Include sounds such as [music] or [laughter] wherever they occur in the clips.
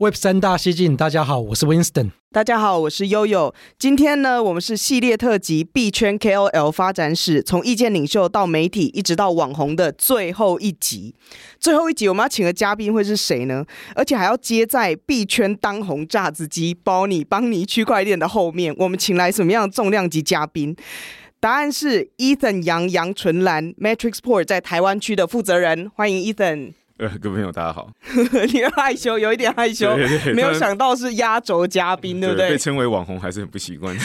Web 三大西进，大家好，我是 Winston。大家好，我是悠悠。今天呢，我们是系列特辑币圈 KOL 发展史，从意见领袖到媒体，一直到网红的最后一集。最后一集我们要请的嘉宾会是谁呢？而且还要接在币圈当红炸子鸡包你邦尼区块链的后面，我们请来什么样重量级嘉宾？答案是 Ethan 杨杨纯岚 Matrixport 在台湾区的负责人，欢迎 Ethan。呃，各位朋友，大家好。[laughs] 你害羞，有一点害羞，对对对，没有想到是压轴嘉宾，对不对？被称为网红还是很不习惯。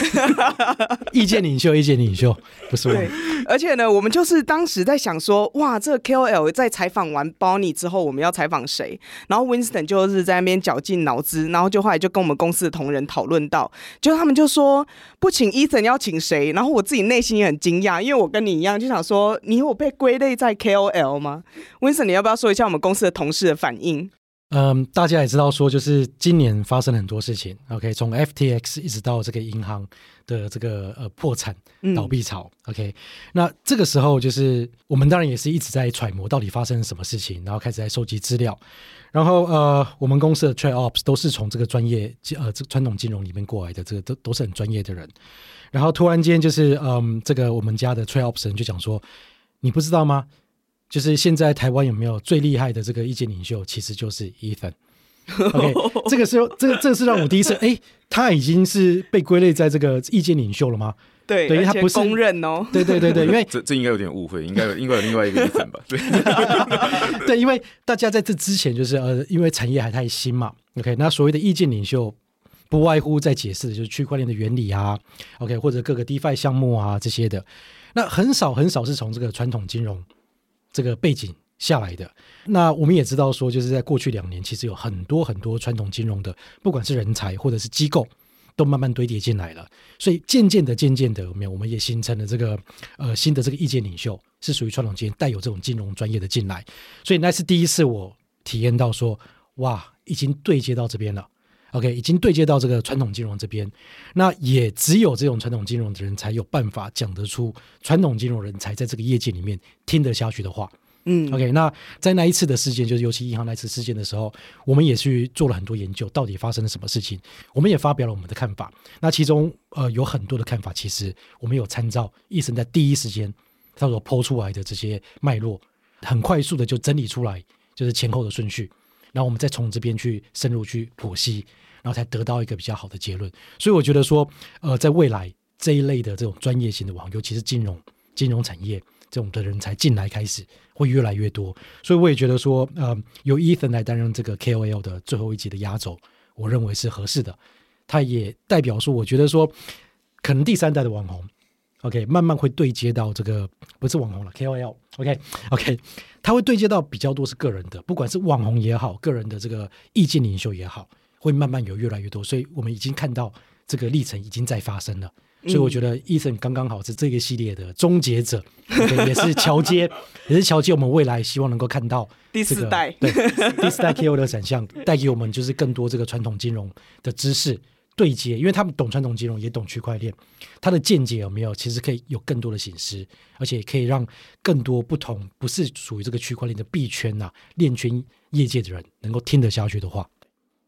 [laughs] 意见领袖，意见领袖，不是我。对，而且呢，我们就是当时在想说，哇，这个 KOL 在采访完 Bonnie 之后，我们要采访谁？然后 Winston 就是在那边绞尽脑汁，然后就后来就跟我们公司的同仁讨论到，就他们就说不请 Ethan 要请谁？然后我自己内心也很惊讶，因为我跟你一样就想说，你有被归类在 KOL 吗？Winston，你要不要说一下我们？公司的同事的反应，嗯，大家也知道说，就是今年发生了很多事情。OK，从 FTX 一直到这个银行的这个呃破产倒闭潮。嗯、OK，那这个时候就是我们当然也是一直在揣摩到底发生了什么事情，然后开始在收集资料。然后呃，我们公司的 Trade Ops 都是从这个专业呃这传统金融里面过来的，这个都都是很专业的人。然后突然间就是嗯，这个我们家的 Trade Ops 人就讲说，你不知道吗？就是现在台湾有没有最厉害的这个意见领袖？其实就是 Ethan。[laughs] OK，这个是这个这个是让我第一次哎，他已经是被归类在这个意见领袖了吗？对，等于他不是公认哦。对对对对，因为 [laughs] 这这应该有点误会，应该有应该有另外一个 Ethan 吧？对 [laughs] 对，因为大家在这之前就是呃，因为产业还太新嘛。OK，那所谓的意见领袖，不外乎在解释的就是区块链的原理啊。OK，或者各个 DeFi 项目啊这些的，那很少很少是从这个传统金融。这个背景下来的，那我们也知道说，就是在过去两年，其实有很多很多传统金融的，不管是人才或者是机构，都慢慢堆叠进来了。所以渐渐的、渐渐的，我们我们也形成了这个呃新的这个意见领袖，是属于传统金带有这种金融专业的进来。所以那是第一次我体验到说，哇，已经对接到这边了。OK，已经对接到这个传统金融这边，那也只有这种传统金融的人才有办法讲得出传统金融人才在这个业界里面听得下去的话。嗯，OK，那在那一次的事件，就是尤其银行那次事件的时候，我们也去做了很多研究，到底发生了什么事情，我们也发表了我们的看法。那其中呃有很多的看法，其实我们有参照医生在第一时间他所剖出来的这些脉络，很快速的就整理出来，就是前后的顺序，然后我们再从这边去深入去剖析。然后才得到一个比较好的结论，所以我觉得说，呃，在未来这一类的这种专业型的网，尤其是金融、金融产业这种的人才进来开始会越来越多，所以我也觉得说，呃，由 Ethan 来担任这个 KOL 的最后一集的压轴，我认为是合适的。他也代表说，我觉得说，可能第三代的网红，OK，慢慢会对接到这个不是网红了，KOL，OK，OK，[laughs] OK, OK, 他会对接到比较多是个人的，不管是网红也好，个人的这个意见领袖也好。会慢慢有越来越多，所以我们已经看到这个历程已经在发生了。所以我觉得 Eason 刚刚好是这个系列的终结者，嗯、也是桥接，[laughs] 也是桥接我们未来希望能够看到、这个、第四代，对第四代 KOL 的展现，[laughs] 带给我们就是更多这个传统金融的知识对接，因为他们懂传统金融，也懂区块链，他的见解有没有？其实可以有更多的省思，而且可以让更多不同不是属于这个区块链的币圈呐、链圈业界的人能够听得下去的话。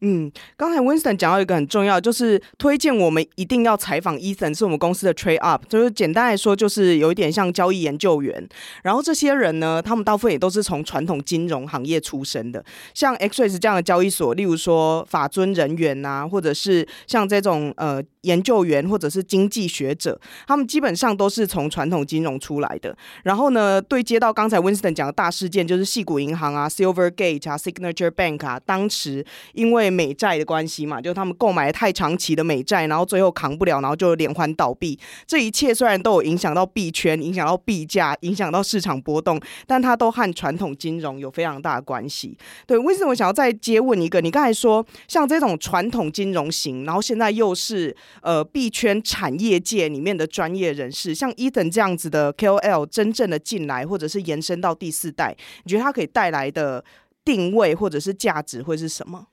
嗯，刚才 Winston 讲到一个很重要，就是推荐我们一定要采访 Ethan，是我们公司的 Trade Up，就是简单来说，就是有一点像交易研究员。然后这些人呢，他们大部分也都是从传统金融行业出身的，像 x r a y s 这样的交易所，例如说法尊人员啊，或者是像这种呃。研究员或者是经济学者，他们基本上都是从传统金融出来的。然后呢，对接到刚才 Winston 讲的大事件，就是矽谷银行啊、Silvergate 啊、Signature Bank 啊，当时因为美债的关系嘛，就他们购买太长期的美债，然后最后扛不了，然后就连环倒闭。这一切虽然都有影响到币圈、影响到币价、影响到市场波动，但它都和传统金融有非常大的关系。对，Winston，我想要再接问一个，你刚才说像这种传统金融型，然后现在又是呃币圈产业界里面的专业人士，像 Ethan 这样子的 KOL 真正的进来，或者是延伸到第四代，你觉得它可以带来的定位或者是价值会是什么？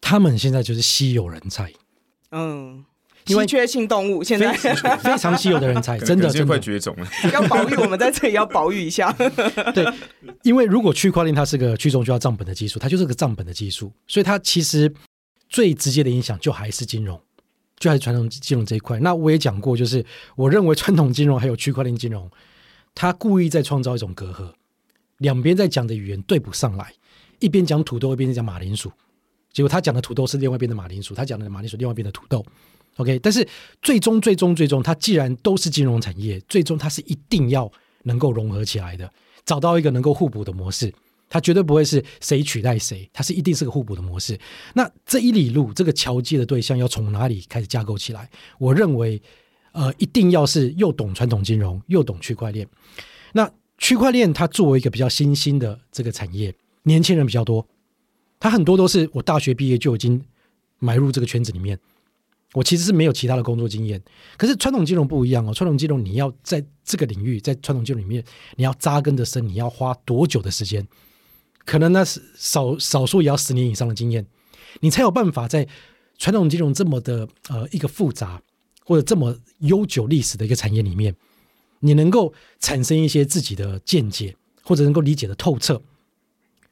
他们现在就是稀有人才，嗯。稀缺性动物现在非常稀有的人才，真的真的快绝种了。[laughs] 要保育，我们在这里要保育一下。[laughs] 对，因为如果区块链它是个去中心化账本的技术，它就是个账本的技术，所以它其实最直接的影响就还是金融，就还是传统金融这一块。那我也讲过，就是我认为传统金融还有区块链金融，它故意在创造一种隔阂，两边在讲的语言对不上来，一边讲土豆，一边在讲马铃薯，结果他讲的土豆是另外一边的马铃薯，他讲的马铃薯另外一边的土豆。OK，但是最终、最终、最终，它既然都是金融产业，最终它是一定要能够融合起来的，找到一个能够互补的模式，它绝对不会是谁取代谁，它是一定是个互补的模式。那这一里路，这个桥接的对象要从哪里开始架构起来？我认为，呃，一定要是又懂传统金融，又懂区块链。那区块链它作为一个比较新兴的这个产业，年轻人比较多，它很多都是我大学毕业就已经埋入这个圈子里面。我其实是没有其他的工作经验，可是传统金融不一样哦。传统金融你要在这个领域，在传统金融里面，你要扎根的深，你要花多久的时间？可能那是少少数也要十年以上的经验，你才有办法在传统金融这么的呃一个复杂或者这么悠久历史的一个产业里面，你能够产生一些自己的见解，或者能够理解的透彻。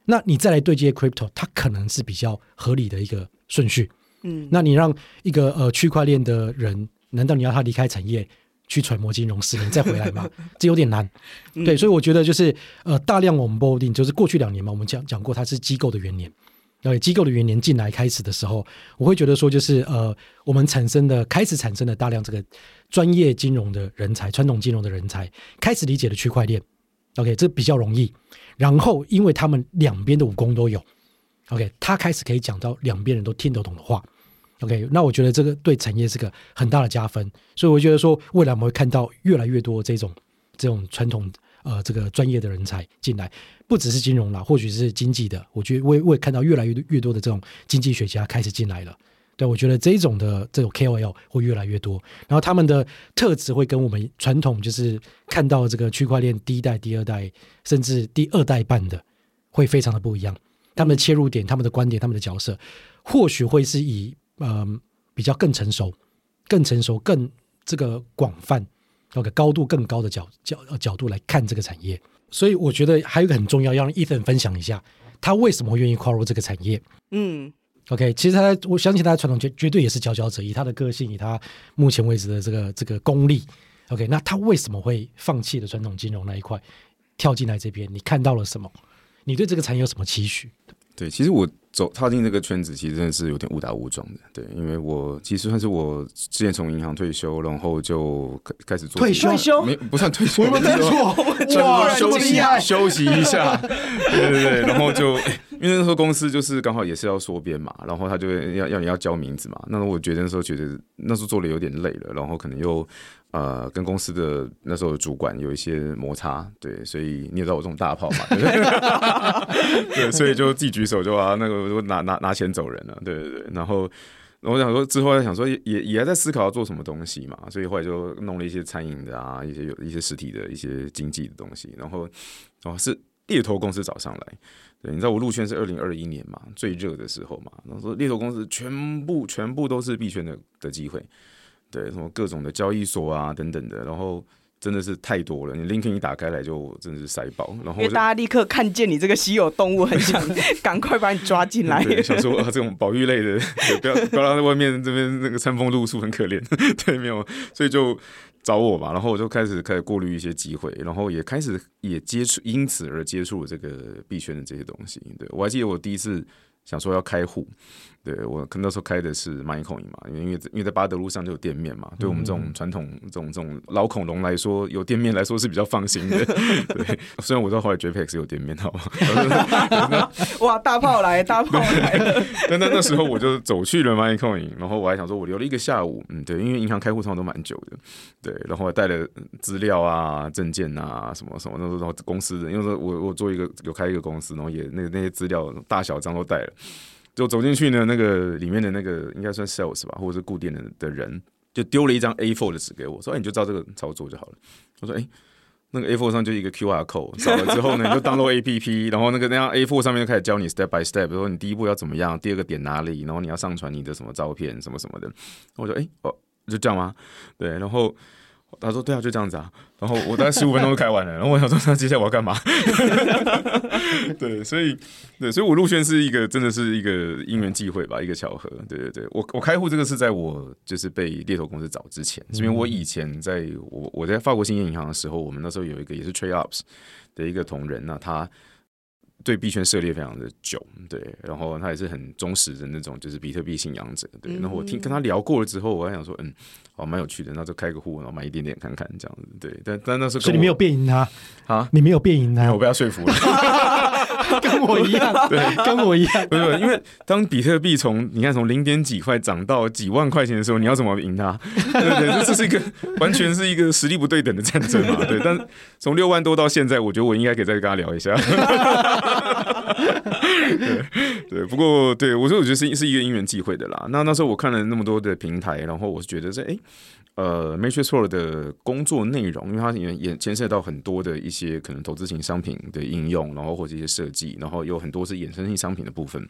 那你再来对接 crypto，它可能是比较合理的一个顺序。嗯，那你让一个呃区块链的人，难道你要他离开产业去揣摩金融十年再回来嘛？[laughs] 这有点难。对，所以我觉得就是呃大量我们 boarding 就是过去两年嘛，我们讲讲过，它是机构的元年。对，机构的元年进来开始的时候，我会觉得说就是呃我们产生的开始产生的大量这个专业金融的人才，传统金融的人才开始理解了区块链。OK，这比较容易。然后因为他们两边的武功都有。OK，他开始可以讲到两边人都听得懂的话。OK，那我觉得这个对产业是个很大的加分，所以我觉得说未来我们会看到越来越多这种这种传统呃这个专业的人才进来，不只是金融啦，或许是经济的，我觉得我也我也看到越来越越多的这种经济学家开始进来了。对，我觉得这种的这种 KOL 会越来越多，然后他们的特质会跟我们传统就是看到这个区块链第一代、第二代甚至第二代半的会非常的不一样。他们的切入点、他们的观点、他们的角色，或许会是以、呃、比较更成熟、更成熟、更这个广泛、那个高度更高的角角角度来看这个产业。所以我觉得还有一个很重要，要让 Ethan 分享一下他为什么会愿意跨入这个产业。嗯，OK，其实他我相信他的传统绝绝对也是佼佼者，以他的个性，以他目前为止的这个这个功力。OK，那他为什么会放弃了传统金融那一块，跳进来这边？你看到了什么？你对这个产业有什么期许？对，其实我走踏进这个圈子，其实真的是有点误打误撞的。对，因为我其实算是我之前从银行退休，然后就开开始做退休，退休？没不算退休，我们没错，[laughs] 哇，休息休息一下，对对对，然后就因为那时候公司就是刚好也是要缩编嘛，然后他就要要你要交名字嘛，那我觉得那时候觉得那时候做的有点累了，然后可能又。呃，跟公司的那时候主管有一些摩擦，对，所以你也知道我这种大炮嘛，对，所以就自己举手就啊，那个就拿拿拿钱走人了，对对对，然后我想说之后还想说也也还在思考要做什么东西嘛，所以后来就弄了一些餐饮的啊，一些有一些实体的一些经济的东西，然后哦是猎头公司找上来，对，你知道我入圈是二零二一年嘛，最热的时候嘛，然后说猎头公司全部全部都是币圈的的机会。对，什么各种的交易所啊，等等的，然后真的是太多了。你 LinkedIn 一打开来就真的是塞爆，然后因为大家立刻看见你这个稀有动物，很想 [laughs] 赶快把你抓进来。想说啊，这种保育类的，[laughs] 不要不要让在外面这边那个餐风露宿很可怜。[laughs] 对，没有，所以就找我吧，然后我就开始开始过滤一些机会，然后也开始也接触，因此而接触了这个币圈的这些东西。对，我还记得我第一次想说要开户。对，我可能那时候开的是 MaiCoin 嘛，因为因为因为在巴德路上就有店面嘛，对我们这种传统这种这种老恐龙来说，有店面来说是比较放心的。[laughs] 对，虽然我知道后来 JPEX 有店面，好吗？哇，大炮来，大炮来！[laughs] 但那那时候我就走去了 MaiCoin，然后我还想说，我留了一个下午，嗯，对，因为银行开户通常都蛮久的，对，然后还带了资料啊、证件啊什么什么，那时候公司的，因为说我我做一个有开一个公司，然后也那那些资料大小张都带了。就走进去呢，那个里面的那个应该算 sales 吧，或者是固定的的人，就丢了一张 A4 的纸给我，说：“哎，你就照这个操作就好了。”我说：“哎，那个 A4 上就一个 QR code，扫了之后呢，你就登录 APP，然后那个那张 A4 上面就开始教你 step by step，说你第一步要怎么样，第二个点哪里，然后你要上传你的什么照片，什么什么的。”我说：“哎，哦，就这样吗？”对，然后。他说：“对啊，就这样子啊。”然后我大概十五分钟就开完了。然后我想说：“那接下来我要干嘛？” [laughs] 对，所以对，所以我入圈是一个真的是一个因缘际会吧，一个巧合。对对对，我我开户这个是在我就是被猎头公司找之前，是因为我以前在我我在法国兴业银行的时候，我们那时候有一个也是 Trade Ups 的一个同仁，那他。对币圈涉猎非常的久，对，然后他也是很忠实的那种，就是比特币信仰者，对。然后我听跟他聊过了之后，我还想说，嗯，哦，蛮有趣的，那就开个户，然后买一点点看看这样子，对。但但那时候，所以你没有变赢他啊？你没有变赢他？我被他说服了，[laughs] [laughs] 跟我一样，对，跟我一样。不是，因为当比特币从你看从零点几块涨到几万块钱的时候，你要怎么赢它？[laughs] 对对，这这是一个完全是一个实力不对等的战争嘛，对。但从六万多到现在，我觉得我应该可以再跟他聊一下。[laughs] 对对，不过对我说，我觉得是是一个因缘际会的啦。那那时候我看了那么多的平台，然后我是觉得说哎，呃，Matrix Pro 的工作内容，因为它也也牵涉到很多的一些可能投资型商品的应用，然后或者一些设计，然后有很多是衍生性商品的部分，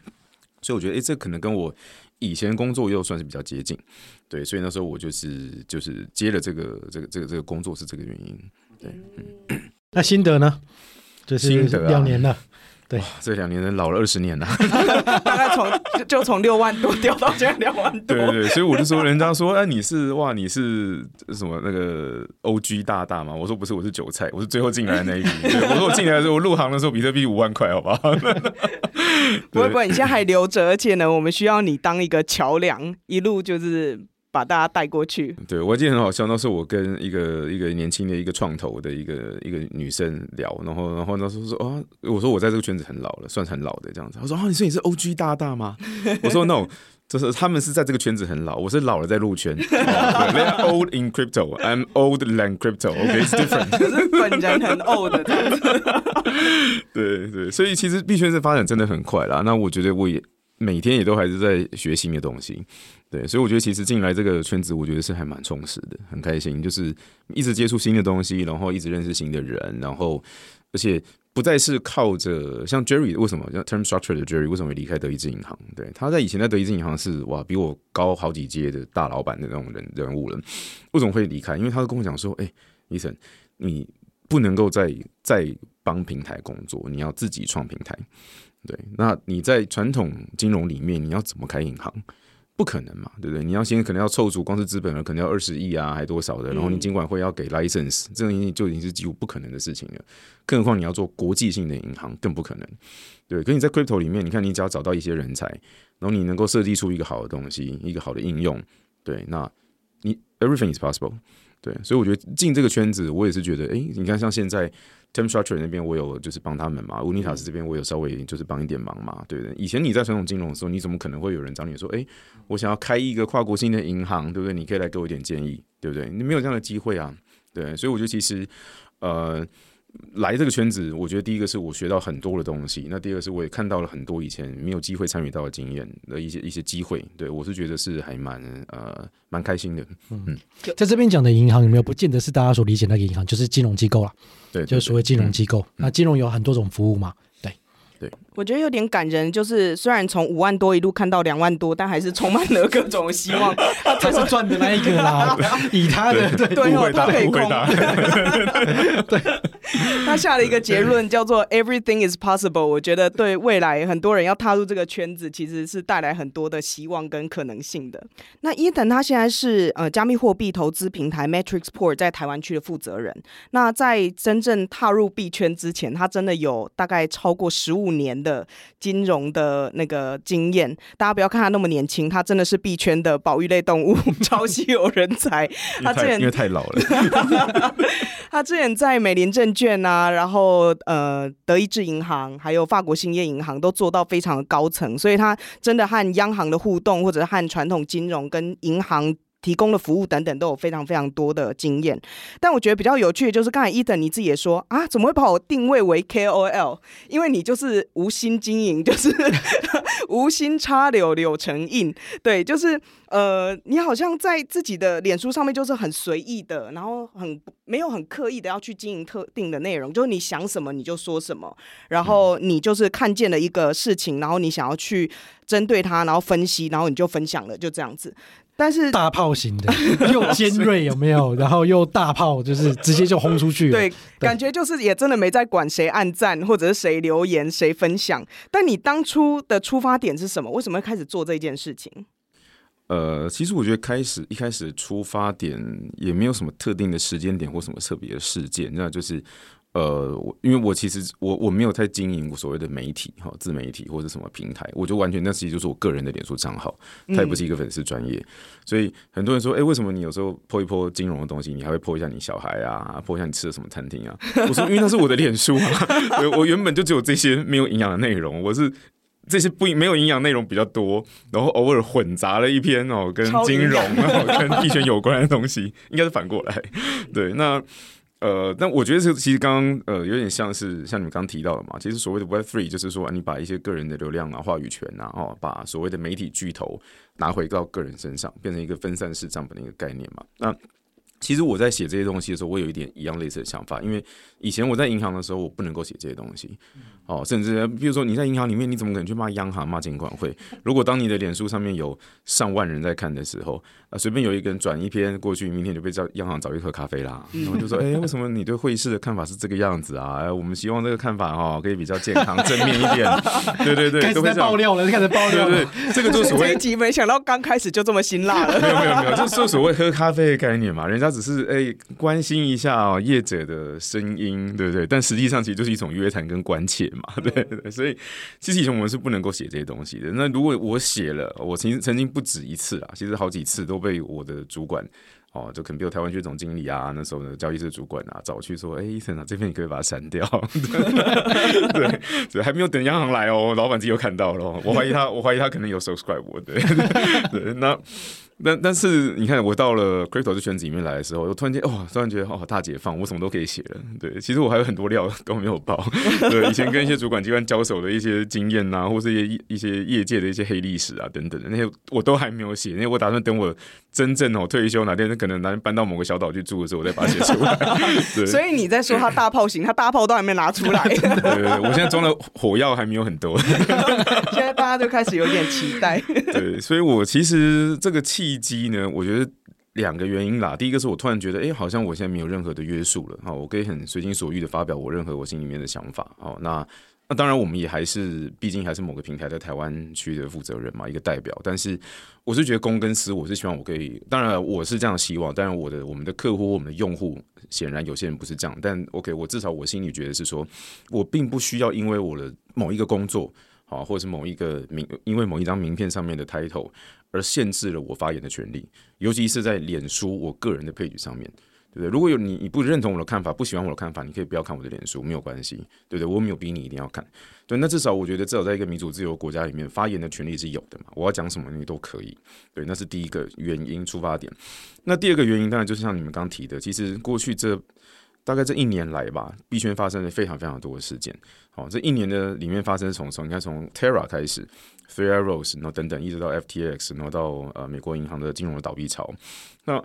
所以我觉得哎，这可能跟我以前工作又算是比较接近。对，所以那时候我就是就是接了这个这个这个这个工作是这个原因。对，嗯，那心得呢？就是两年了。对，这两年人老了二十年了，[laughs] 大概从就就从六万多掉到现在两万多。对对，所以我就说，人家说，哎，你是哇，你是什么那个 OG 大大吗？我说不是，我是韭菜，我是最后进来的那一批。[laughs] 我说我进来的时候，我入行的时候，比特币五万块，好不好？[laughs] 不会不会，你现在还留着，而且呢，我们需要你当一个桥梁，一路就是。把大家带过去。对，我记得很好笑，那时候我跟一个一个年轻的一个创投的一个一个女生聊，然后然后那时候说啊，我说我在这个圈子很老了，算是很老的这样子。她说啊，你说你是 OG 大大吗？我说 No，就是他们是在这个圈子很老，我是老了在入圈。They are old in crypto, I'm old than crypto. OK, it's different。[laughs] 是本人很 old。[laughs] 对对，所以其实币圈是发展真的很快啦。那我觉得我也每天也都还是在学新的东西。对，所以我觉得其实进来这个圈子，我觉得是还蛮充实的，很开心，就是一直接触新的东西，然后一直认识新的人，然后而且不再是靠着像 Jerry 为什么像 Term Structure 的 Jerry 为什么会离开德意志银行？对，他在以前在德意志银行是哇比我高好几阶的大老板的那种人人物了，为什么会离开？因为他跟我讲说，哎，Ethan，你不能够再再帮平台工作，你要自己创平台。对，那你在传统金融里面，你要怎么开银行？不可能嘛，对不对？你要先可能要凑足，光是资本额可能要二十亿啊，还多少的？然后你尽管会要给 license，这个已经就已经是几乎不可能的事情了。更何况你要做国际性的银行，更不可能。对，可你在 crypto 里面，你看你只要找到一些人才，然后你能够设计出一个好的东西，一个好的应用，对，那你 everything is possible。对，所以我觉得进这个圈子，我也是觉得，哎，你看像现在。Term Structure 那边我有就是帮他们嘛，Unitas 这边我有稍微就是帮一点忙嘛，对不对？以前你在传统金融的时候，你怎么可能会有人找你说，哎，我想要开一个跨国性的银行，对不对？你可以来给我一点建议，对不对？你没有这样的机会啊，对，所以我觉得其实，呃。来这个圈子，我觉得第一个是我学到很多的东西，那第二个是我也看到了很多以前没有机会参与到的经验的一些一些机会，对，我是觉得是还蛮呃蛮开心的。嗯，在这边讲的银行有没有不见得是大家所理解那个银行，就是金融机构啦，对，就是所谓金融机构。嗯、那金融有很多种服务嘛。对对，我觉得有点感人，就是虽然从五万多一路看到两万多，但还是充满了各种希望。[laughs] 他才是赚的那一个啦，[laughs] 以他的对对哦，他可以空。[laughs] 对，他下了一个结论叫做 “Everything is possible”。我觉得对未来很多人要踏入这个圈子，其实是带来很多的希望跟可能性的。那 Ethan 他现在是呃加密货币投资平台 Matrixport 在台湾区的负责人。那在真正踏入币圈之前，他真的有大概超过十五年年的金融的那个经验。大家不要看他那么年轻，他真的是币圈的保育类动物，[laughs] 超稀有人才。他之前因为太老了，[laughs] 他之前在美林证券啊，然后呃德意志银行，还有法国兴业银行都做到非常的高层，所以他真的和央行的互动，或者是和传统金融跟银行。提供的服务等等都有非常非常多的经验，但我觉得比较有趣的就是刚才伊藤你自己也说啊，怎么会把我定位为 KOL？因为你就是无心经营，就是 [laughs] 无心插柳柳成荫，对，就是呃，你好像在自己的脸书上面就是很随意的，然后很没有很刻意的要去经营特定的内容，就是你想什么你就说什么，然后你就是看见了一个事情，然后你想要去针对它，然后分析，然后你就分享了，就这样子。但是大炮型的 [laughs] 又尖锐有没有？[laughs] 然后又大炮，就是直接就轰出去。对，感觉就是也真的没在管谁按赞或者是谁留言谁分享。但你当初的出发点是什么？为什么会开始做这件事情？呃，其实我觉得开始一开始出发点也没有什么特定的时间点或什么特别的事件，那就是。呃，我因为我其实我我没有太经营所谓的媒体哈，自媒体或者什么平台，我就完全那其实就是我个人的脸书账号，它也不是一个粉丝专业，嗯、所以很多人说，哎、欸，为什么你有时候 po 一 po 金融的东西，你还会 po 一下你小孩啊，po 一下你吃的什么餐厅啊？我说，因为那是我的脸书啊，我我原本就只有这些没有营养的内容，我是这些不没有营养内容比较多，然后偶尔混杂了一篇哦，跟金融跟币圈有关的东西，应该是反过来，[laughs] 对，那。呃，但我觉得这其实刚刚呃有点像是像你们刚刚提到的嘛，其实所谓的 Web Three 就是说你把一些个人的流量啊、话语权啊，哦，把所谓的媒体巨头拿回到个人身上，变成一个分散式账本的一个概念嘛。那其实我在写这些东西的时候，我有一点一样类似的想法，因为以前我在银行的时候，我不能够写这些东西。哦，甚至比如说你在银行里面，你怎么可能去骂央行、骂监管会？如果当你的脸书上面有上万人在看的时候，啊，随便有一个人转一篇过去，明天就被叫央行找一喝咖啡啦。[laughs] 然后就说，哎、欸，为什么你对会议室的看法是这个样子啊？哎，我们希望这个看法哈可以比较健康、正面一点。[laughs] 对对对，开始爆料了，[laughs] 开始爆料了。对，对，对，这个就所谓。这一集没想到刚开始就这么辛辣了。没有没有没有，就是所谓喝咖啡的概念嘛，人家只是哎、欸、关心一下哦业者的声音，对不对？但实际上其实就是一种约谈跟关切嘛，对对。所以，其实以前我们是不能够写这些东西的。那如果我写了，我曾经曾经不止一次啊，其实好几次都被我的主管哦，就可能比如台湾区总经理啊，那时候的交易室主管啊，找去说：“哎、欸，医生啊，这边你可以把它删掉。[laughs] 对”对，对，还没有等央行来哦，老板自己又看到了。我怀疑他，我怀疑他可能有 subscribe 我。对，对，那。但但是你看，我到了 crypto 这圈子里面来的时候，我突然间哦，突然觉得哦，大解放，我什么都可以写了。对，其实我还有很多料都没有爆。[laughs] 对，以前跟一些主管机关交手的一些经验啊，或是一些一些业界的一些黑历史啊等等的那些，我都还没有写。因为我打算等我真正哦退休哪天可能哪天搬到某个小岛去住的时候，我再把它写出来。[laughs] 对，所以你在说他大炮型，他大炮都还没拿出来。对对对，我现在装的火药还没有很多。现在大家就开始有点期待。对，所以我其实这个契机呢，我觉得两个原因啦。第一个是我突然觉得，哎、欸，好像我现在没有任何的约束了，哈，我可以很随心所欲的发表我任何我心里面的想法，哦，那那当然我们也还是，毕竟还是某个平台在台湾区的负责人嘛，一个代表。但是我是觉得公跟私，我是希望我可以，当然我是这样希望，当然我的我们的客户、我们的用户，显然有些人不是这样。但 OK，我至少我心里觉得是说，我并不需要因为我的某一个工作，好，或者是某一个名，因为某一张名片上面的 title。而限制了我发言的权利，尤其是在脸书我个人的 page 上面，对不对？如果有你你不认同我的看法，不喜欢我的看法，你可以不要看我的脸书，没有关系，对不对？我没有逼你一定要看，对。那至少我觉得，至少在一个民主自由国家里面，发言的权利是有的嘛。我要讲什么你都可以，对。那是第一个原因出发点。那第二个原因当然就是像你们刚提的，其实过去这大概这一年来吧，币圈发生了非常非常多的事件。好，这一年的里面发生从从应该从 Terra 开始。Three Arrows，然后等等，一直到 FTX，然后到呃美国银行的金融的倒闭潮。那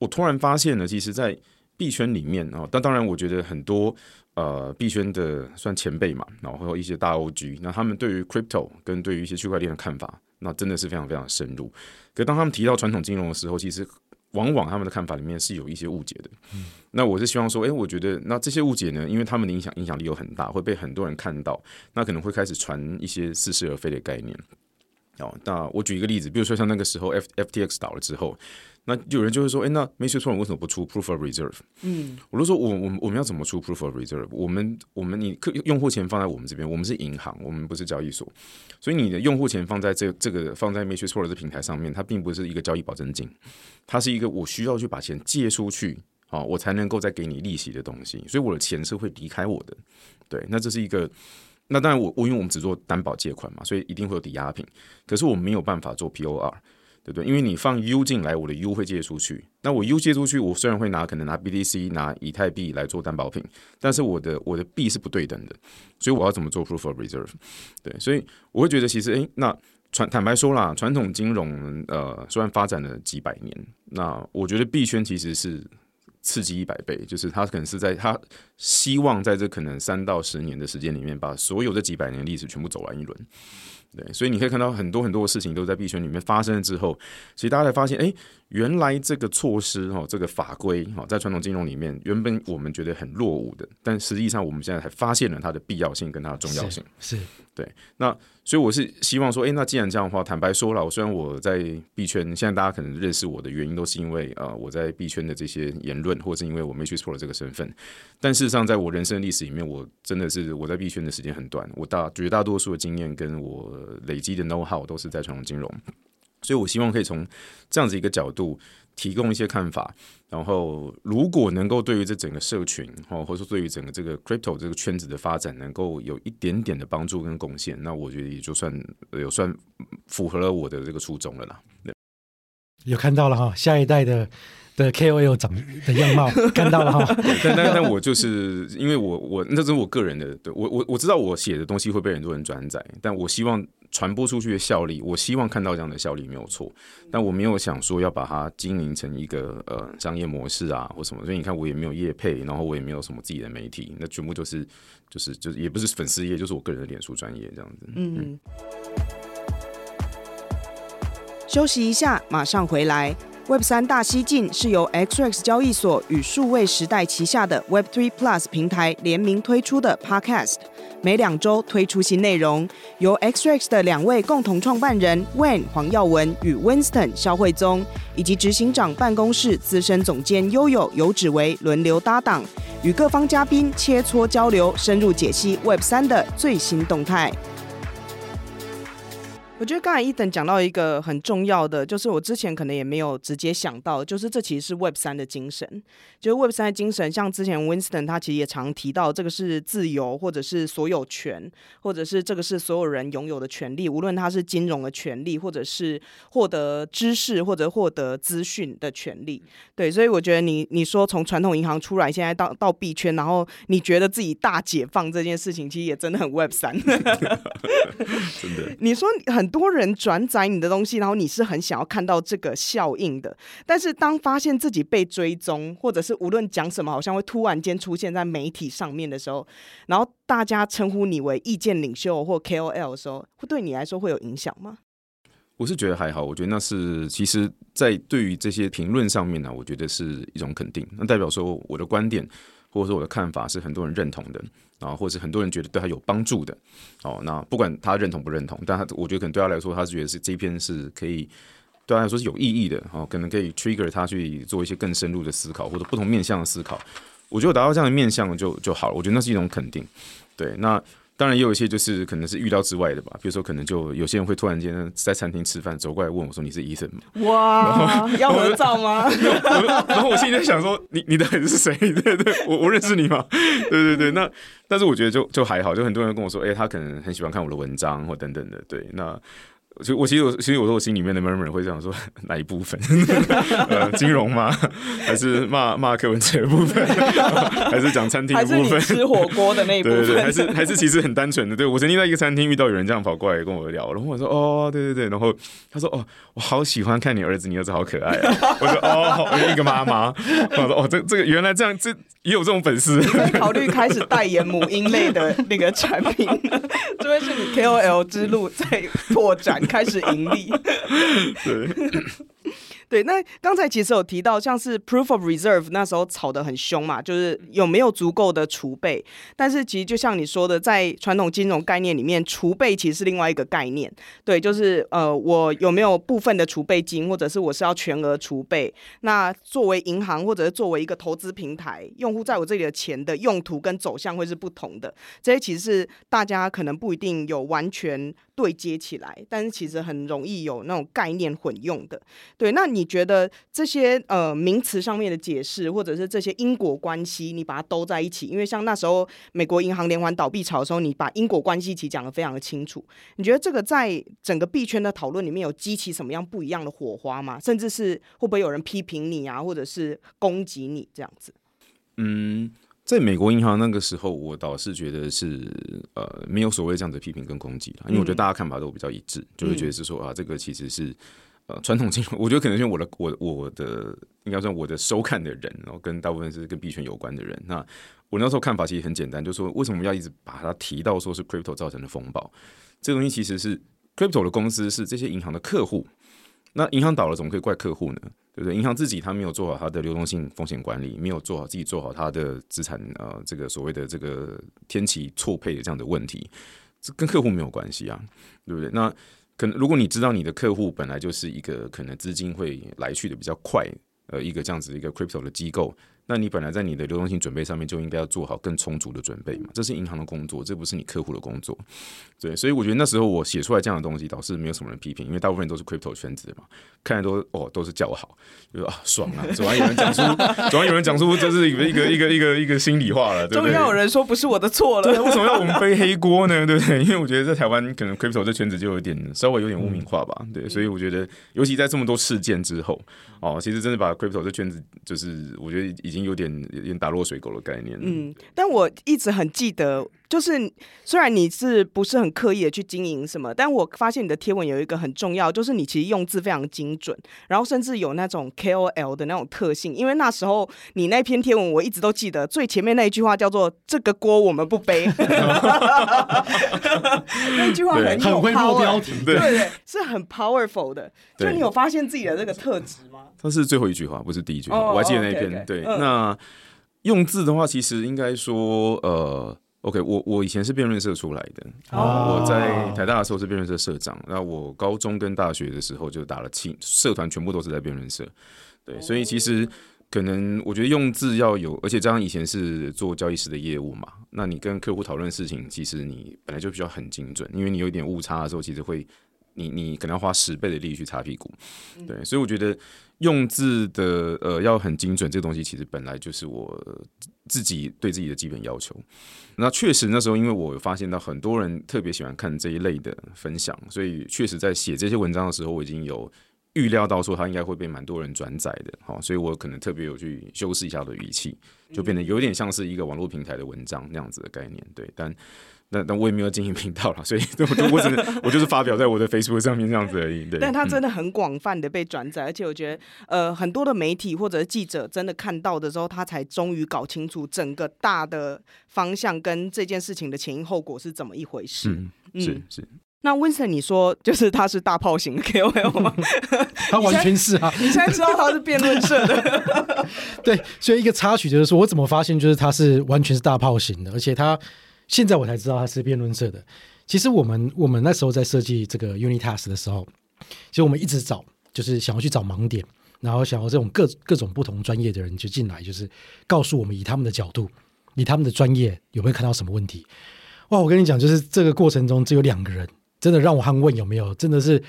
我突然发现呢，其实，在币圈里面啊，但当然，我觉得很多呃币圈的算前辈嘛，然后一些大 OG，那他们对于 Crypto 跟对于一些区块链的看法，那真的是非常非常深入。可当他们提到传统金融的时候，其实。往往他们的看法里面是有一些误解的，嗯、那我是希望说，诶、欸，我觉得那这些误解呢，因为他们的影响影响力又很大，会被很多人看到，那可能会开始传一些似是而非的概念。哦，那我举一个例子，比如说像那个时候 F FTX 倒了之后。那有人就会说，哎，那 Matrix 为什么不出 Proof of Reserve？嗯，我就说我我我们要怎么出 Proof of Reserve？我们我们你客用户钱放在我们这边，我们是银行，我们不是交易所，所以你的用户钱放在这这个放在 Matrix 的平台上面，它并不是一个交易保证金，它是一个我需要去把钱借出去啊，我才能够再给你利息的东西，所以我的钱是会离开我的。对，那这是一个，那当然我我因为我们只做担保借款嘛，所以一定会有抵押品，可是我没有办法做 POR。对不对？因为你放 U 进来，我的 U 会借出去。那我 U 借出去，我虽然会拿可能拿 BTC、拿以太币来做担保品，但是我的我的币是不对等的，所以我要怎么做 Proof of Reserve？对，所以我会觉得其实，诶，那传坦白说啦，传统金融呃虽然发展了几百年，那我觉得币圈其实是刺激一百倍，就是他可能是在他希望在这可能三到十年的时间里面，把所有这几百年历史全部走完一轮。对，所以你可以看到很多很多的事情都在币圈里面发生了之后，其实大家才发现，哎，原来这个措施哈，这个法规哈，在传统金融里面，原本我们觉得很落伍的，但实际上我们现在才发现了它的必要性跟它的重要性。是，是对，那。所以我是希望说，哎，那既然这样的话，坦白说了，我虽然我在币圈，现在大家可能认识我的原因都是因为呃我在币圈的这些言论，或是因为我 Matrix Pro 的这个身份。但事实上，在我人生历史里面，我真的是我在币圈的时间很短，我大绝大多数的经验跟我累积的 know how 都是在传统金融。所以我希望可以从这样子一个角度。提供一些看法，然后如果能够对于这整个社群，或者说对于整个这个 crypto 这个圈子的发展，能够有一点点的帮助跟贡献，那我觉得也就算有算符合了我的这个初衷了啦。有看到了哈，下一代的的 KOL 长的样貌 [laughs] 看到了哈，但但但我就是因为我我那是我个人的，对我我我知道我写的东西会被很多人转载，但我希望。传播出去的效力，我希望看到这样的效力没有错，但我没有想说要把它经营成一个呃商业模式啊或什么，所以你看我也没有业配，然后我也没有什么自己的媒体，那全部就是就是就是也不是粉丝业，就是我个人的脸书专业这样子。嗯，嗯，休息一下，马上回来。Web 三大西进是由 XREX 交易所与数位时代旗下的 Web Three Plus 平台联名推出的 Podcast。每两周推出新内容，由 XREX 的两位共同创办人 Wayne 黄耀文与 Winston 肖慧宗，以及执行长办公室资深总监 Yoyo 游芷为轮流搭档，与各方嘉宾切磋交流，深入解析 Web 三的最新动态。我觉得刚才 Ethan 讲到一个很重要的，就是我之前可能也没有直接想到，就是这其实是 Web 三的精神。就是 Web 三的精神，像之前 Winston 他其实也常提到，这个是自由，或者是所有权，或者是这个是所有人拥有的权利，无论他是金融的权利，或者是获得知识或者获得资讯的权利。对，所以我觉得你你说从传统银行出来，现在到到币圈，然后你觉得自己大解放这件事情，其实也真的很 Web 三。[laughs] 真的，你说很。多人转载你的东西，然后你是很想要看到这个效应的。但是当发现自己被追踪，或者是无论讲什么，好像会突然间出现在媒体上面的时候，然后大家称呼你为意见领袖或 KOL 的时候，会对你来说会有影响吗？我是觉得还好，我觉得那是其实，在对于这些评论上面呢，我觉得是一种肯定，那代表说我的观点或者说我的看法是很多人认同的。啊，或者是很多人觉得对他有帮助的，哦，那不管他认同不认同，但他我觉得可能对他来说，他是觉得是这篇是可以对他来说是有意义的，哦，可能可以 trigger 他去做一些更深入的思考或者不同面向的思考。我觉得达到这样的面向就就好了，我觉得那是一种肯定。对，那。当然也有一些就是可能是预料之外的吧，比如说可能就有些人会突然间在餐厅吃饭走过来问我说，你是 Ethan 吗？哇，要合照吗？[laughs] 然后我心里在想说，你你到底是谁？对对，我我认识你吗？对对对，那但是我觉得就就还好，就很多人跟我说，哎、欸，他可能很喜欢看我的文章或等等的，对，那。其实我其实我其实我说我心里面的 murmur 会这样说，[laughs] 哪一部分？[laughs] 呃，金融吗？[laughs] 还是骂骂柯文哲的部分？还是讲餐厅的部分？吃火锅的那一部分？对对对，还是还是其实很单纯的。对，我曾经在一个餐厅遇到有人这样跑过来跟我聊，然后我说哦，对对对，然后他说哦，我好喜欢看你儿子，你儿子好可爱啊。我说哦，我一个妈妈。我说哦，这这个原来这样，这也有这种粉丝。考虑开始代言母婴类的那个产品，这会是你 KOL 之路在拓展。开始盈利，[laughs] 对。对，那刚才其实有提到，像是 proof of reserve 那时候吵得很凶嘛，就是有没有足够的储备。但是其实就像你说的，在传统金融概念里面，储备其实是另外一个概念。对，就是呃，我有没有部分的储备金，或者是我是要全额储备？那作为银行或者是作为一个投资平台，用户在我这里的钱的用途跟走向会是不同的。这些其实是大家可能不一定有完全。对接起来，但是其实很容易有那种概念混用的。对，那你觉得这些呃名词上面的解释，或者是这些因果关系，你把它兜在一起？因为像那时候美国银行连环倒闭潮的时候，你把因果关系其实讲得非常的清楚。你觉得这个在整个币圈的讨论里面有激起什么样不一样的火花吗？甚至是会不会有人批评你啊，或者是攻击你这样子？嗯。在美国银行那个时候，我倒是觉得是呃没有所谓这样的批评跟攻击，因为我觉得大家看法都比较一致，就会觉得是说啊，这个其实是呃传统金融，我觉得可能是我的我我的应该算我的收看的人，然后跟大部分是跟币圈有关的人。那我那时候看法其实很简单，就是说为什么要一直把它提到说是 crypto 造成的风暴？这个东西其实是 crypto 的公司是这些银行的客户，那银行倒了，怎么可以怪客户呢？对不对？银行自己他没有做好他的流动性风险管理，没有做好自己做好他的资产呃，这个所谓的这个天期错配的这样的问题，这跟客户没有关系啊，对不对？那可能如果你知道你的客户本来就是一个可能资金会来去的比较快，呃，一个这样子一个 crypto 的机构。那你本来在你的流动性准备上面就应该要做好更充足的准备嘛，这是银行的工作，这不是你客户的工作，对，所以我觉得那时候我写出来这样的东西，倒是没有什么人批评，因为大部分人都是 crypto 圈子的嘛，看来都哦都是叫好，就说啊爽啊，总要有人讲出，总要有人讲出这是一个一个一个一个一个心里话了，对不对？终于要有人说不是我的错了，对，为什么要我们背黑锅呢？[laughs] 对不对？因为我觉得在台湾可能 crypto 这圈子就有点稍微有点污名化吧，对，所以我觉得尤其在这么多事件之后，哦，其实真的把 crypto 这圈子就是我觉得已经有点。打落水狗的概念。嗯，但我一直很记得，就是虽然你是不是很刻意的去经营什么，但我发现你的贴文有一个很重要，就是你其实用字非常精准，然后甚至有那种 KOL 的那种特性。因为那时候你那篇贴文，我一直都记得最前面那一句话叫做“这个锅我们不背 [laughs] ”，那句话很有很会落标题，对对，对，是很 powerful 的。就你有发现自己的这个特质吗？它是最后一句话，不是第一句话。Oh, 我还记得那一篇，okay, okay. 对，嗯、那。用字的话，其实应该说，呃，OK，我我以前是辩论社出来的，我在台大的时候是辩论社社长，那我高中跟大学的时候就打了七社团，全部都是在辩论社，对，所以其实可能我觉得用字要有，而且加上以前是做交易师的业务嘛，那你跟客户讨论事情，其实你本来就比较很精准，因为你有一点误差的时候，其实会。你你可能要花十倍的力去擦屁股，对，所以我觉得用字的呃要很精准，这个东西其实本来就是我自己对自己的基本要求。那确实那时候，因为我发现到很多人特别喜欢看这一类的分享，所以确实在写这些文章的时候，我已经有预料到说它应该会被蛮多人转载的，好，所以我可能特别有去修饰一下我的语气，就变得有点像是一个网络平台的文章那样子的概念，对，但。那那我也没有经营频道了，所以 [laughs] 我我只能我就是发表在我的 Facebook 上面这样子而已。对，但他真的很广泛的被转载，嗯、而且我觉得呃很多的媒体或者记者真的看到的时候，他才终于搞清楚整个大的方向跟这件事情的前因后果是怎么一回事。嗯，嗯是是。那 Winston，你说就是他是大炮型 KOL 吗？[laughs] 他完全是啊！你现在知道他是辩论社的。[laughs] 对，所以一个插曲就是说我怎么发现就是他是完全是大炮型的，而且他。现在我才知道他是辩论社的。其实我们我们那时候在设计这个 Unitas 的时候，其实我们一直找，就是想要去找盲点，然后想要这种各各种不同专业的人就进来，就是告诉我们以他们的角度，以他们的专业有没有看到什么问题。哇，我跟你讲，就是这个过程中只有两个人，真的让我很问有没有，真的是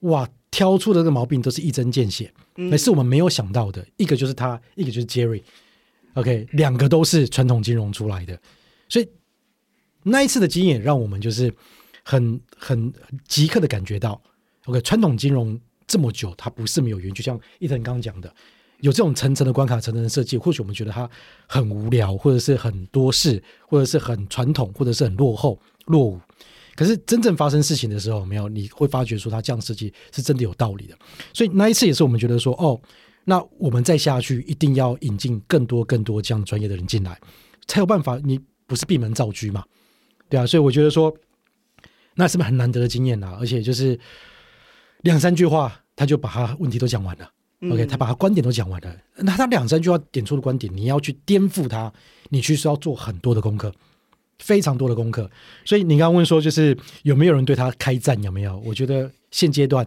哇，挑出的这个毛病都是一针见血，那、嗯、是我们没有想到的。一个就是他，一个就是 Jerry，OK，、okay, 两个都是传统金融出来的，所以。那一次的经验让我们就是很很即刻的感觉到，OK，传统金融这么久，它不是没有原因。就像伊藤刚刚讲的，有这种层层的关卡、层层的设计，或许我们觉得它很无聊，或者是很多事，或者是很传统，或者是很落后、落伍。可是真正发生事情的时候，没有你会发觉说它这样设计是真的有道理的。所以那一次也是我们觉得说，哦，那我们再下去一定要引进更多更多这样专业的人进来，才有办法。你不是闭门造车嘛？对啊，所以我觉得说，那是不是很难得的经验啊？而且就是两三句话，他就把他问题都讲完了。OK，他把他观点都讲完了，那他两三句话点出的观点，你要去颠覆他，你去需要做很多的功课，非常多的功课。所以你刚刚问说，就是有没有人对他开战？有没有？我觉得现阶段。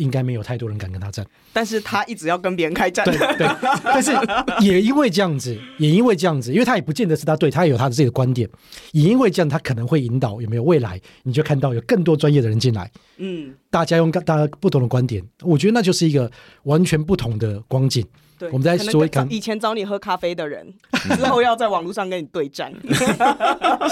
应该没有太多人敢跟他战，但是他一直要跟别人开战。对对，[laughs] 但是也因为这样子，也因为这样子，因为他也不见得是他对，他也有他的这个观点，也因为这样，他可能会引导有没有未来，你就看到有更多专业的人进来，嗯，大家用大家不同的观点，我觉得那就是一个完全不同的光景。对，我们再说以前找你喝咖啡的人，[laughs] 之后要在网络上跟你对战。[laughs]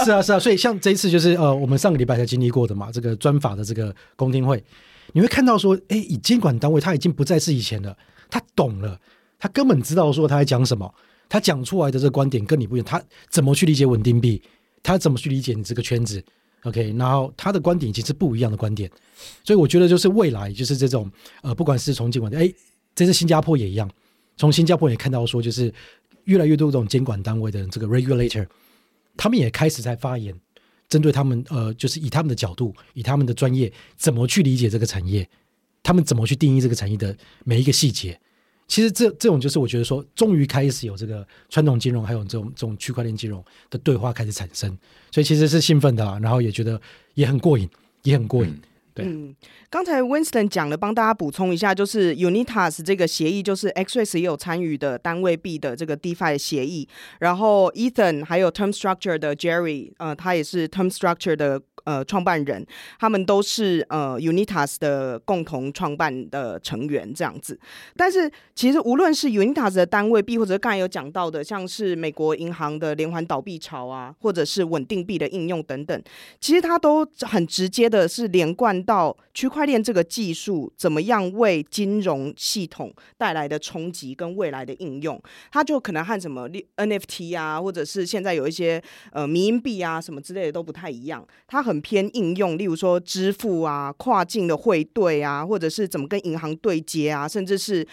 是啊是啊，所以像这一次就是呃，我们上个礼拜才经历过的嘛，这个专法的这个公听会。你会看到说，哎，以监管单位他已经不再是以前了，他懂了，他根本知道说他在讲什么，他讲出来的这个观点跟你不一样，他怎么去理解稳定币，他怎么去理解你这个圈子，OK，然后他的观点已经是不一样的观点，所以我觉得就是未来就是这种呃，不管是从监管，哎，这次新加坡也一样，从新加坡也看到说，就是越来越多这种监管单位的这个 regulator，他们也开始在发言。针对他们，呃，就是以他们的角度，以他们的专业，怎么去理解这个产业？他们怎么去定义这个产业的每一个细节？其实这这种就是我觉得说，终于开始有这个传统金融，还有这种这种区块链金融的对话开始产生，所以其实是兴奋的，然后也觉得也很过瘾，也很过瘾。嗯，刚才 Winston 讲了，帮大家补充一下，就是 Unitas 这个协议，就是 XRES 也有参与的单位币的这个 DeFi 协议，然后 Ethan 还有 Term Structure 的 Jerry，呃，他也是 Term Structure 的。呃，创办人他们都是呃 Unitas 的共同创办的成员这样子，但是其实无论是 Unitas 的单位币，或者刚才有讲到的，像是美国银行的连环倒闭潮啊，或者是稳定币的应用等等，其实它都很直接的是连贯到区块链这个技术怎么样为金融系统带来的冲击跟未来的应用，它就可能和什么 NFT 啊，或者是现在有一些呃迷因币啊什么之类的都不太一样，它很。偏应用，例如说支付啊、跨境的汇兑啊，或者是怎么跟银行对接啊，甚至是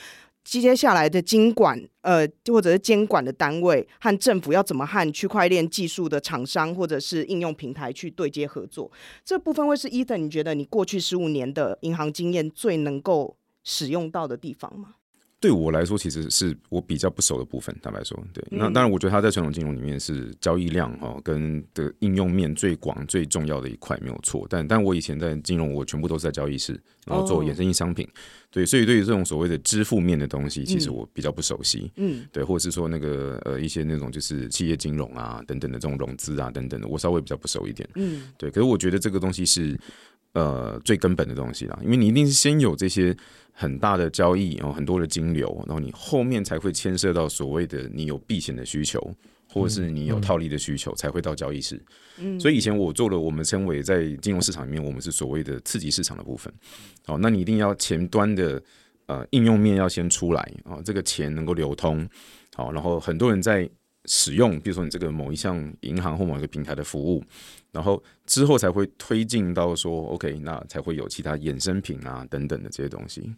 接下来的经管呃，或者是监管的单位和政府要怎么和区块链技术的厂商或者是应用平台去对接合作，这部分会是 Ethan，你觉得你过去十五年的银行经验最能够使用到的地方吗？对我来说，其实是我比较不熟的部分。坦白说，对，那当然，我觉得它在传统金融里面是交易量哈跟的应用面最广、最重要的一块，没有错。但但我以前在金融，我全部都是在交易室，然后做衍生性商品。对，所以对于这种所谓的支付面的东西，其实我比较不熟悉。嗯，对，或者是说那个呃一些那种就是企业金融啊等等的这种融资啊等等的，我稍微比较不熟一点。嗯，对。可是我觉得这个东西是呃最根本的东西啦，因为你一定是先有这些。很大的交易，然后很多的金流，然后你后面才会牵涉到所谓的你有避险的需求，或者是你有套利的需求，才会到交易室。嗯，所以以前我做了，我们称为在金融市场里面，我们是所谓的刺激市场的部分。好，那你一定要前端的呃应用面要先出来啊，这个钱能够流通。好，然后很多人在使用，比如说你这个某一项银行或某一个平台的服务。然后之后才会推进到说，OK，那才会有其他衍生品啊等等的这些东西。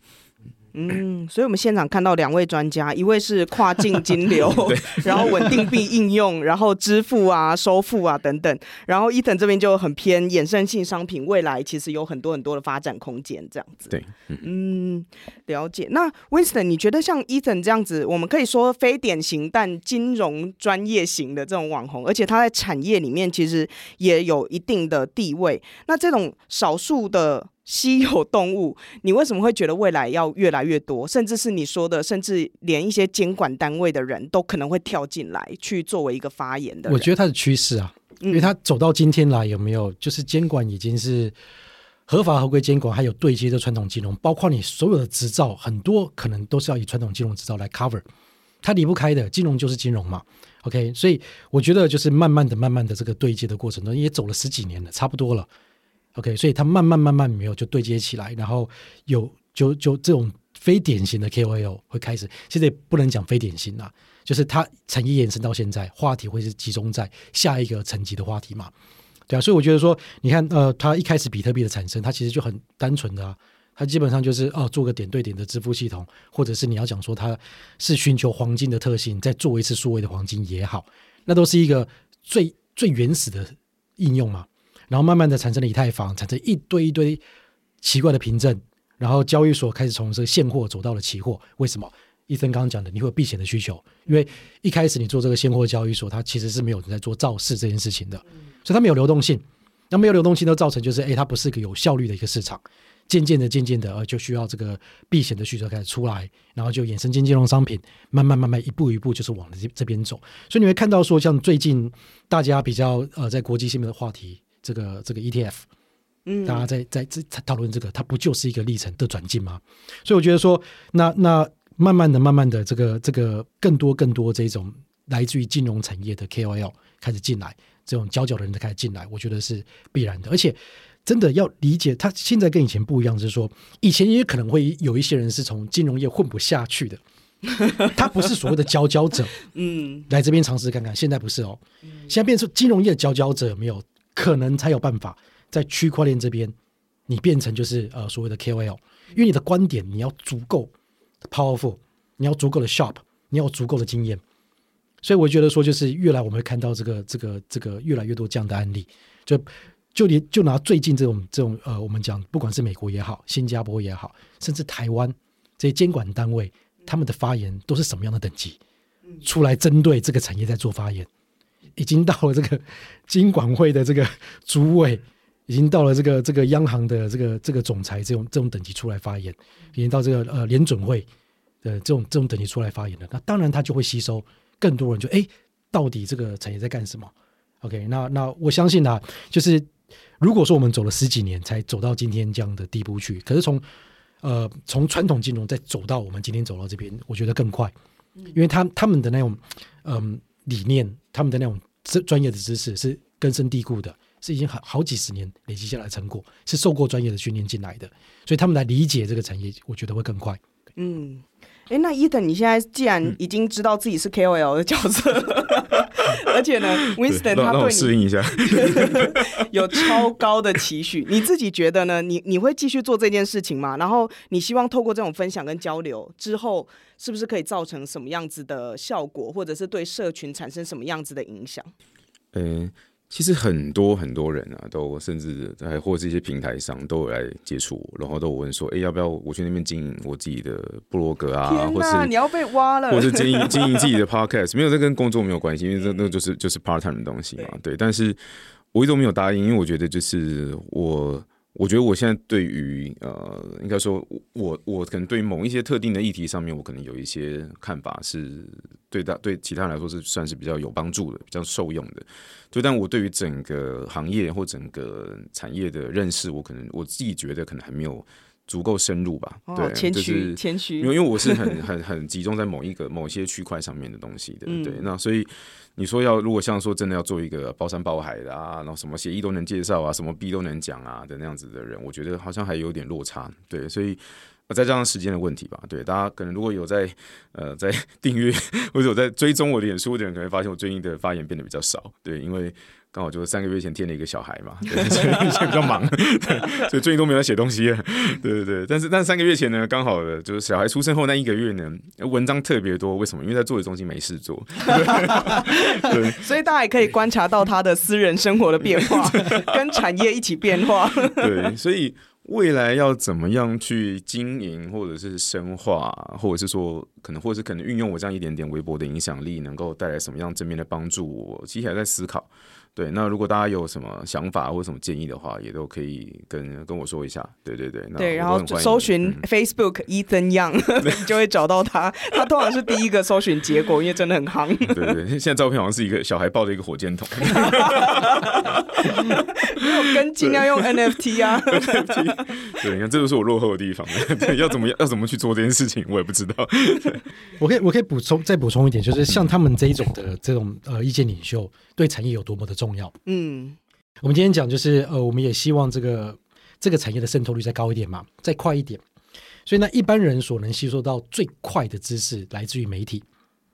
嗯，所以我们现场看到两位专家，一位是跨境金流 [laughs] [laughs] 然后稳定币应用，然后支付啊、收付啊等等。然后 Ethan 这边就很偏衍生性商品，未来其实有很多很多的发展空间，这样子。对，嗯，嗯，了解。那 Winston，你觉得像 Ethan 这样子，我们可以说非典型但金融专业型的这种网红，而且他在产业里面其实也有一定的地位。那这种少数的。稀有动物，你为什么会觉得未来要越来越多？甚至是你说的，甚至连一些监管单位的人都可能会跳进来去作为一个发言的。我觉得它的趋势啊，因为它走到今天来，有没有就是监管已经是合法合规监管，还有对接的传统金融，包括你所有的执照，很多可能都是要以传统金融执照来 cover，它离不开的。金融就是金融嘛，OK？所以我觉得就是慢慢的、慢慢的这个对接的过程中，也走了十几年了，差不多了。OK，所以它慢慢慢慢没有就对接起来，然后有就就这种非典型的 KOL 会开始，现在不能讲非典型啦，就是它产业延伸到现在，话题会是集中在下一个层级的话题嘛，对啊，所以我觉得说，你看呃，它一开始比特币的产生，它其实就很单纯的啊，它基本上就是哦做个点对点的支付系统，或者是你要讲说它是寻求黄金的特性，再做一次数位的黄金也好，那都是一个最最原始的应用嘛。然后慢慢的产生了以太坊，产生一堆一堆奇怪的凭证，然后交易所开始从这个现货走到了期货，为什么？伊森刚刚讲的，你会有避险的需求，因为一开始你做这个现货交易所，它其实是没有人在做造市这件事情的，所以它没有流动性。那没有流动性，都造成就是，哎，它不是一个有效率的一个市场。渐渐的，渐渐的，呃，就需要这个避险的需求开始出来，然后就衍生金金融商品，慢慢慢慢一步一步就是往这这边走。所以你会看到说，像最近大家比较呃在国际性的话题，这个这个 ETF，嗯，大家在在在讨论这个，它不就是一个历程的转进吗？所以我觉得说，那那慢慢的、慢慢的，这个这个更多更多这种来自于金融产业的 KOL 开始进来，这种佼佼的人开始进来，我觉得是必然的，而且。真的要理解，他现在跟以前不一样，就是说，以前也可能会有一些人是从金融业混不下去的，[laughs] 他不是所谓的佼佼者，嗯，来这边尝试看看。现在不是哦，现在变成金融业的佼佼者，有没有可能才有办法在区块链这边，你变成就是呃所谓的 KOL，因为你的观点你要足够 powerful，你要足够的 sharp，你要有足够的经验，所以我觉得说，就是越来我们会看到这个这个这个越来越多这样的案例，就。就连就拿最近这种这种呃，我们讲不管是美国也好，新加坡也好，甚至台湾这些监管单位，他们的发言都是什么样的等级？出来针对这个产业在做发言，已经到了这个金管会的这个主委，[laughs] 已经到了这个这个央行的这个这个总裁这种这种等级出来发言，已经到这个呃联准会的这种这种等级出来发言了。那当然他就会吸收更多人就，就哎，到底这个产业在干什么？OK，那那我相信啊，就是。如果说我们走了十几年才走到今天这样的地步去，可是从呃从传统金融再走到我们今天走到这边，我觉得更快，因为他他们的那种嗯、理念，他们的那种专专业的知识是根深蒂固的，是已经好好几十年累积下来成果，是受过专业的训练进来的，所以他们来理解这个产业，我觉得会更快。嗯。哎，那伊登，你现在既然已经知道自己是 KOL 的角色，嗯、[laughs] 而且呢，Winston 他对你适应一下，[laughs] 有超高的期许，你自己觉得呢？你你会继续做这件事情吗？然后你希望透过这种分享跟交流之后，是不是可以造成什么样子的效果，或者是对社群产生什么样子的影响？嗯。其实很多很多人啊，都甚至在或者这些平台上都有来接触我，然后都有问说：“哎，要不要我去那边经营我自己的部落格啊？或是你要被挖了，或是经营 [laughs] 经营自己的 podcast？没有，这跟工作没有关系，因为这那就是就是 part time 的东西嘛。对，对，但是我一直都没有答应，因为我觉得就是我。我觉得我现在对于呃，应该说我我可能对于某一些特定的议题上面，我可能有一些看法，是对大对其他人来说是算是比较有帮助的，比较受用的。就但我对于整个行业或整个产业的认识，我可能我自己觉得可能还没有足够深入吧。哦、对，谦虚就是谦虚，因为因为我是很很很集中在某一个某些区块上面的东西的。对，嗯、那所以。你说要如果像说真的要做一个包山包海的啊，然后什么协议都能介绍啊，什么币都能讲啊的那样子的人，我觉得好像还有点落差。对，所以再加上时间的问题吧。对，大家可能如果有在呃在 [laughs] 订阅或者有在追踪我的演书的人，可能会发现我最近的发言变得比较少。对，因为。刚好就是三个月前添了一个小孩嘛，对，[laughs] 所以现在比较忙，[laughs] 对，所以最近都没有写东西。对对对，但是但是三个月前呢，刚好的就是小孩出生后那一个月呢，文章特别多。为什么？因为在作者中心没事做。对，对所以大家也可以观察到他的私人生活的变化，跟产业一起变化。对，所以未来要怎么样去经营，或者是深化，或者是说可能，或者是可能运用我这样一点点微薄的影响力，能够带来什么样正面的帮助？我其实还在思考。对，那如果大家有什么想法或什么建议的话，也都可以跟跟我说一下。对对对，对，然后搜寻 Facebook Ethan Young，[laughs] 你就会找到他。他通常是第一个搜寻结果，因为真的很夯。对对，现在照片好像是一个小孩抱着一个火箭筒。[laughs] [laughs] 没有跟进要用 NFT 啊。NFT，对，你看这就是我落后的地方。对，要怎么要怎么去做这件事情，我也不知道。我可以我可以补充再补充一点，就是像他们这一种的这种呃意见领袖，对产业有多么的重要。嗯，我们今天讲就是呃，我们也希望这个这个产业的渗透率再高一点嘛，再快一点。所以呢，一般人所能吸收到最快的知识来自于媒体。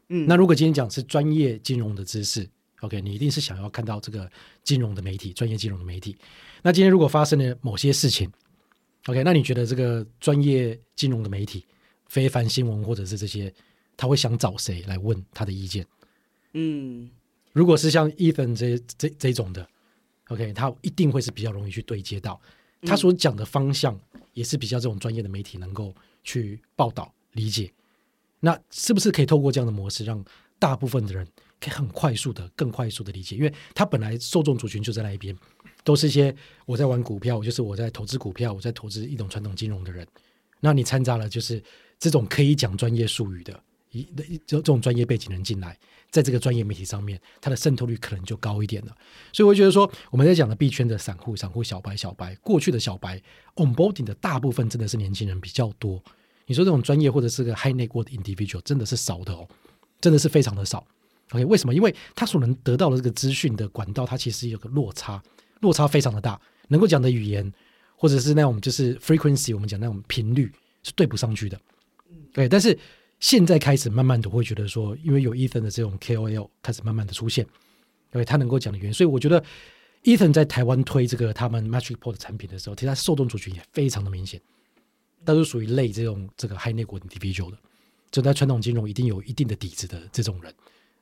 嗯，那如果今天讲是专业金融的知识，OK，你一定是想要看到这个金融的媒体，专业金融的媒体。那今天如果发生了某些事情，OK，那你觉得这个专业金融的媒体，非凡新闻或者是这些，他会想找谁来问他的意见？嗯。如果是像 Ethan 这这这种的，OK，他一定会是比较容易去对接到他所讲的方向也是比较这种专业的媒体能够去报道理解。那是不是可以透过这样的模式，让大部分的人可以很快速的、更快速的理解？因为他本来受众族群就在那一边，都是一些我在玩股票，就是我在投资股票，我在投资一种传统金融的人。那你掺杂了就是这种可以讲专业术语的一一这这种专业背景人进来。在这个专业媒体上面，它的渗透率可能就高一点了。所以我觉得说，我们在讲的币圈的散户、散户小白、小白，过去的小白 onboarding 的大部分真的是年轻人比较多。你说这种专业或者是个 high net worth individual 真的是少的哦，真的是非常的少。OK，为什么？因为他所能得到的这个资讯的管道，它其实有个落差，落差非常的大。能够讲的语言，或者是那种就是 frequency，我们讲那种频率是对不上去的。对，但是。现在开始慢慢的会觉得说，因为有 Ethan 的这种 KOL 开始慢慢的出现，因为他能够讲的原因，所以我觉得 Ethan 在台湾推这个他们 Matrixport 产品的时候，其实他受众族群也非常的明显，都是属于类这种这个 high Net individual 的，就在传统金融一定有一定的底子的这种人，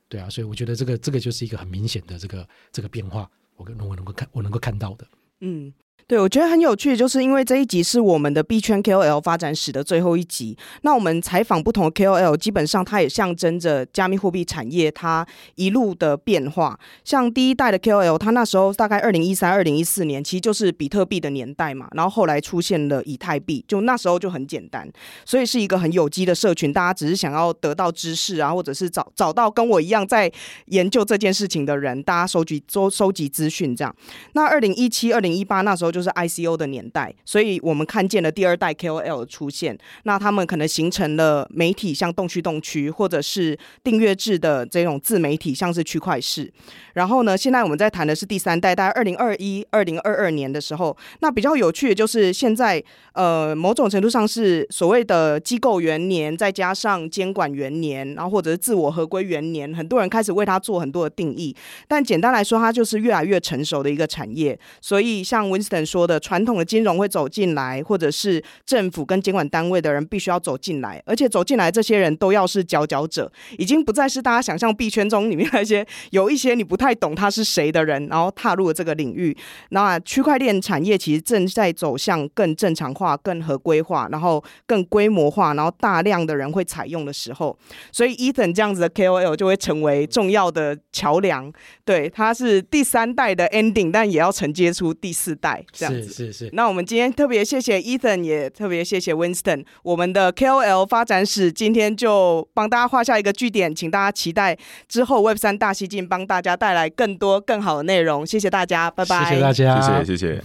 对啊，所以我觉得这个这个就是一个很明显的这个这个变化，我跟我能够看我能够看到的，嗯。对，我觉得很有趣，就是因为这一集是我们的币圈 KOL 发展史的最后一集。那我们采访不同的 KOL，基本上它也象征着加密货币产业它一路的变化。像第一代的 KOL，它那时候大概二零一三、二零一四年，其实就是比特币的年代嘛。然后后来出现了以太币，就那时候就很简单，所以是一个很有机的社群，大家只是想要得到知识啊，或者是找找到跟我一样在研究这件事情的人，大家收集收收集资讯这样。那二零一七、二零一八那时候就。是 ICO 的年代，所以我们看见了第二代 KOL 的出现。那他们可能形成了媒体，像动区动区，或者是订阅制的这种自媒体，像是区块式。然后呢，现在我们在谈的是第三代，大概二零二一、二零二二年的时候。那比较有趣的就是现在，呃，某种程度上是所谓的机构元年，再加上监管元年，然后或者是自我合规元年，很多人开始为它做很多的定义。但简单来说，它就是越来越成熟的一个产业。所以像文说的传统的金融会走进来，或者是政府跟监管单位的人必须要走进来，而且走进来这些人都要是佼佼者，已经不再是大家想象币圈中里面那些有一些你不太懂他是谁的人，然后踏入了这个领域。那区块链产业其实正在走向更正常化、更合规化，然后更规模化，然后大量的人会采用的时候，所以以等这样子的 KOL 就会成为重要的桥梁。对，他是第三代的 ending，但也要承接出第四代这样子。是是，那我们今天特别谢谢 Ethan，也特别谢谢 Winston，我们的 KOL 发展史今天就帮大家画下一个句点，请大家期待之后 Web 三大西进帮大家带来更多更好的内容。谢谢大家，拜拜。谢谢大家，谢谢谢谢。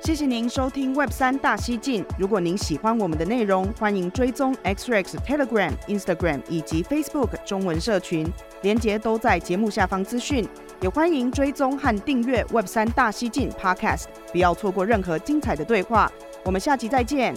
谢谢您收听 Web 三大西进。如果您喜欢我们的内容，欢迎追踪 XREX Telegram、Instagram 以及 Facebook 中文社群，连结都在节目下方资讯。也欢迎追踪和订阅 Web 三大西进 Podcast，不要错过任何精彩的对话。我们下期再见。